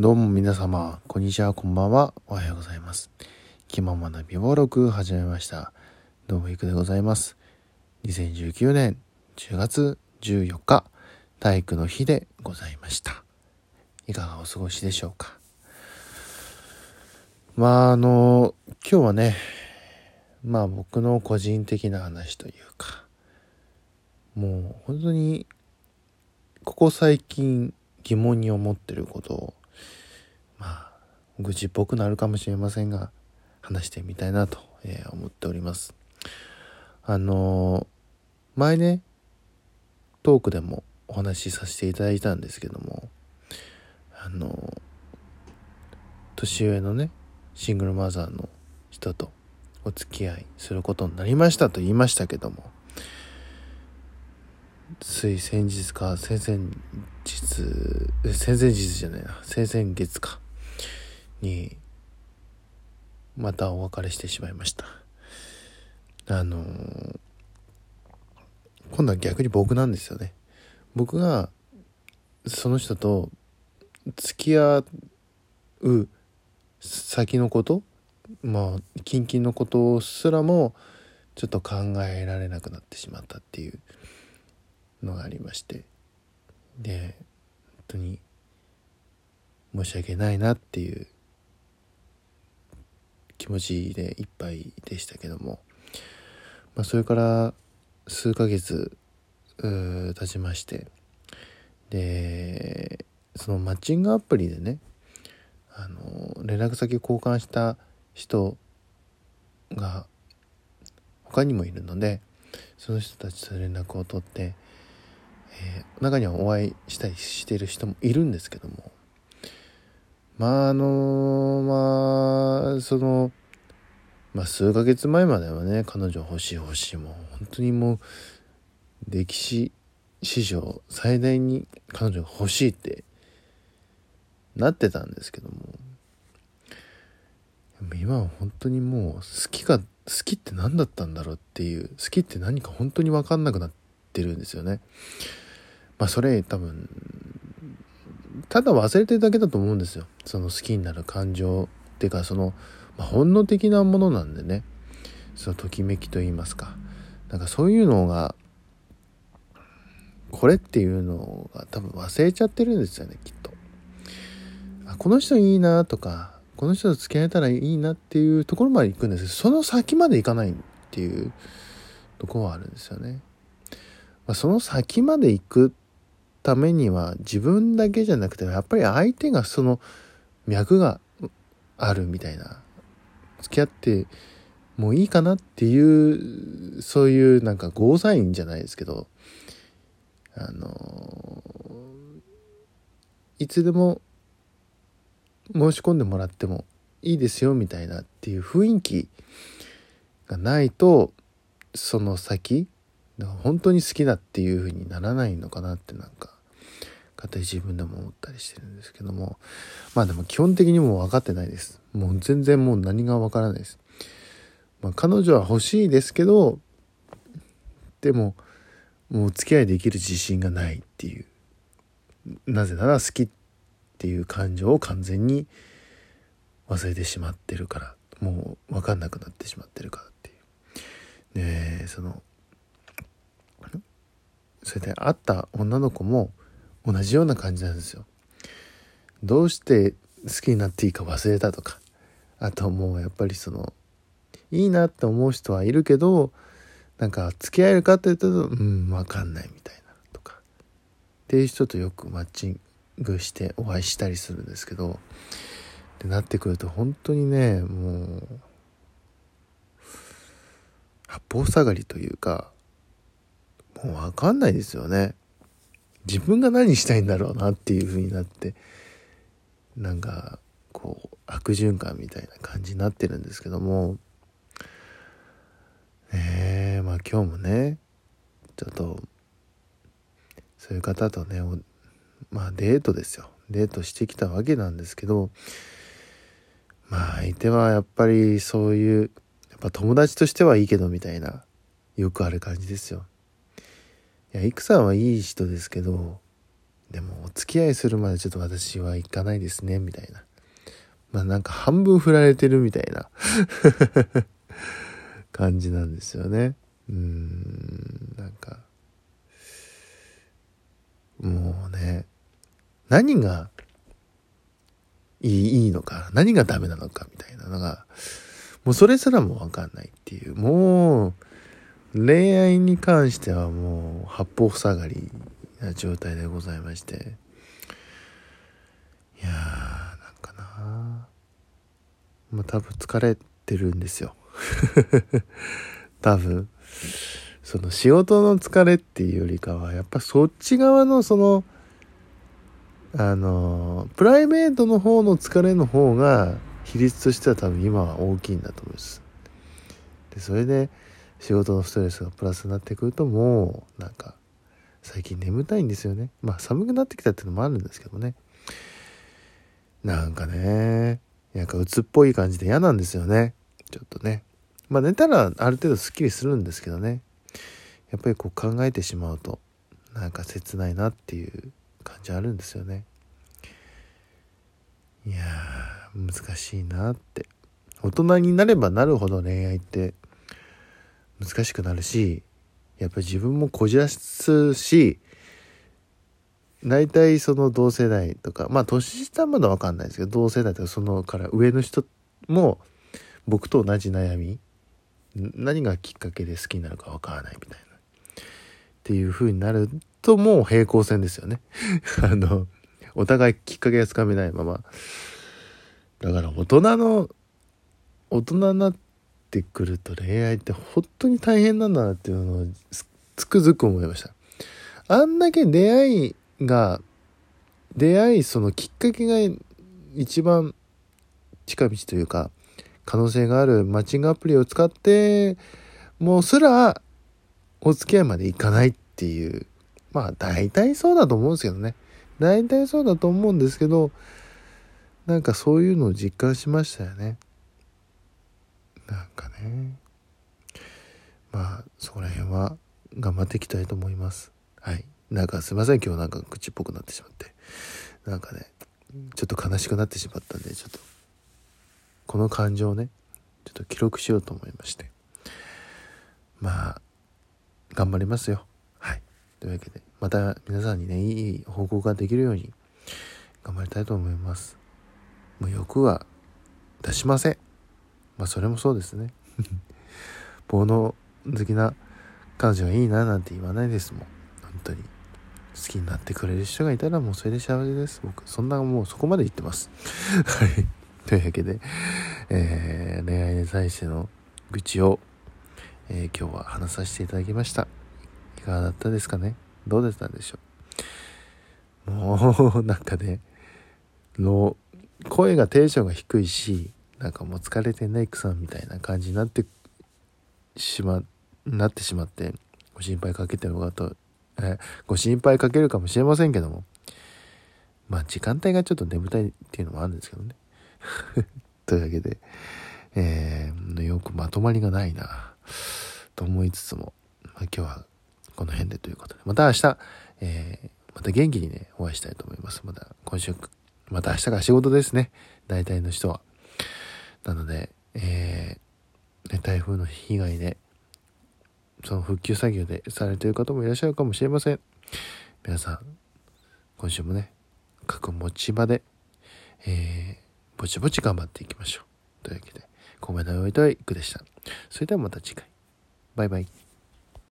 どうも皆様、こんにちは、こんばんは、おはようございます。気ままな美貌録始めました。どうもいくでございます。2019年10月14日、体育の日でございました。いかがお過ごしでしょうか。まあ、あの、今日はね、まあ僕の個人的な話というか、もう本当に、ここ最近疑問に思ってることを、まあ、愚痴っぽくなるかもしれませんが、話してみたいなと、えー思っております。あのー前ね、トークでもお話しさせていただいたんですけども、あのー年上のね、シングルマザーの人とお付き合いすることになりましたと言いましたけども、つい先日か、先々日、先々日じゃないな、先々月か、に、またお別れしてしまいました。あのー今度は逆に僕なんですよね。僕が、その人と付き合う先のこと、まあ、近々のことすらも、ちょっと考えられなくなってしまったっていうのがありまして。で、本当に申し訳ないなっていう気持ちでいっぱいでしたけども、まあ、それから数ヶ月経ちまして。でそのマッチングアプリでねあの連絡先交換した人が他にもいるのでその人たちと連絡を取って、えー中にはお会いしたりしてる人もいるんですけども。まああのまあそのまあ数ヶ月前まではね彼女欲しい欲しいもう本当にもう歴史史上最大に彼女が欲しいってなってたんですけども今は本当にもう好きが好きって何だったんだろうっていう好きって何か本当に分かんなくなってるんですよね。まあそれ多分ただ忘れてるだけだと思うんですよ。その好きになる感情っていうかその、まあ、本能的なものなんでね。そのときめきと言いますか。なんかそういうのがこれっていうのが多分忘れちゃってるんですよねきっと。あこの人いいなとかこの人と付き合えたらいいなっていうところまで行くんです。けどその先まで行かないっていうとこはあるんですよね、まあ、その先まで行くためには自分だけじゃなくてやっぱり相手がその脈があるみたいな付き合ってもういいかなっていうそういうなんかゴーサインじゃないですけどあのいつでも申し込んでもらってもいいですよみたいなっていう雰囲気がないとその先だから本当に好きだっていう風にならないのかなってなんか勝手に自分でも思ったりしてるんですけども。まあでも基本的にもう分かってないです。もう全然もう何が分からないです、まあ、彼女は欲しいですけどでももう付き合いできる自信がないっていう。なぜなら好きっていう感情を完全に忘れてしまってるから。もう分かんなくなってしまってるからっていう。でそのそれで会った女の子も同じような感じなんですよ。どうして好きになっていいか忘れたとか。あともうやっぱりそのいいなって思う人はいるけどなんか付き合えるかって言ったらうん分かんないみたいなとか。っていう人とよくマッチングしてお会いしたりするんですけどってなってくると本当にねもう八方塞がりというかもう分かんないですよね。自分が何したいんだろうなっていう風になってなんかこう悪循環みたいな感じになってるんですけども。ええまあ今日もねちょっとそういう方とねまあデートですよ。デートしてきたわけなんですけどまあ相手はやっぱりそういうやっぱ友達としてはいいけどみたいなよくある感じですよ。いや、イクさんはいい人ですけど、でもお付き合いするまでちょっと私は行かないですねみたいな。まあなんか半分振られてるみたいな。感じなんですよね。うーんなんか。もうね何がいいいいのか何がダメなのかみたいなのがもうそれすらもわかんないっていう。もう恋愛に関してはもう八方塞がりな状態でございまして。いやーなんかな。まあ多分疲れてるんですよ。多分。その仕事の疲れっていうよりかはやっぱそっち側のそのあのプライベートの方の疲れの方が比率としては多分今は大きいんだと思います。でそれで仕事のストレスがプラスになってくるともうなんか最近眠たいんですよね。まあ寒くなってきたっていうのもあるんですけどね。なんかねなんか鬱っぽい感じで嫌なんですよね。ちょっとね。まあ寝たらある程度すっきりするんですけどね。やっぱりこう考えてしまうとなんか切ないなっていう感じあるんですよね。いや難しいなって。大人になればなるほど恋愛って難しくなるしやっぱり自分もこじらすし大体その同世代とかまあ年下まだ分かんないですけど同世代とかそのから上の人も僕と同じ悩み何がきっかけで好きになるか分からないみたいな。っていう風になるともう平行線ですよね。あのお互いきっかけがつかめないまま。だから大人の大人になっててくると恋愛って本当に大変なんだなっていうのをつくづく思いました。あんだけ出会いが出会いそのきっかけが一番近道というか可能性があるマッチングアプリを使ってもうすらお付き合いまでいかないっていう。まあ大体そうだと思うんですけどね。大体そうだと思うんですけどなんかそういうのを実感しましたよね。なんかね。まあそこら辺は頑張っていきたいと思います。はい。なんかすいません。今日なんか口っぽくなってしまって。なんかねちょっと悲しくなってしまったんでちょっとこの感情をねちょっと記録しようと思いまして。まあ頑張りますよ。はい。というわけでまた皆さんにねいい報告ができるように頑張りたいと思います。もう欲は出しません。まあそれもそうですね。煩悩好きな彼女がいいななんて言わないですもん。本当に。好きになってくれる人がいたらもうそれで幸せです。僕そんなもうそこまで言ってます。はい。というわけで、えー、恋愛に対しての愚痴を、えー、今日は話させていただきました。いかがだったですかね？どうでしたんでしょう？もうなんかねの声がテンションが低いしなんかもう疲れてない草みたいな感じになってしまなってしまってご心配かけてるかと、えご心配かけるかもしれませんけども。まあ時間帯がちょっと眠たいっていうのもあるんですけどね。というわけで、えー、よくまとまりがないなと思いつつも、まあ、今日はこの辺でということで。また明日、えー、また元気にねお会いしたいと思います。また今週また明日が仕事ですね。大体の人は。なので、えー、ね、台風の被害でその復旧作業でされている方もいらっしゃるかもしれません。皆さん今週もね各持ち場で、えー、ぼちぼち頑張っていきましょう。というわけで米のおいといくでした。それではまた次回。バイバイ。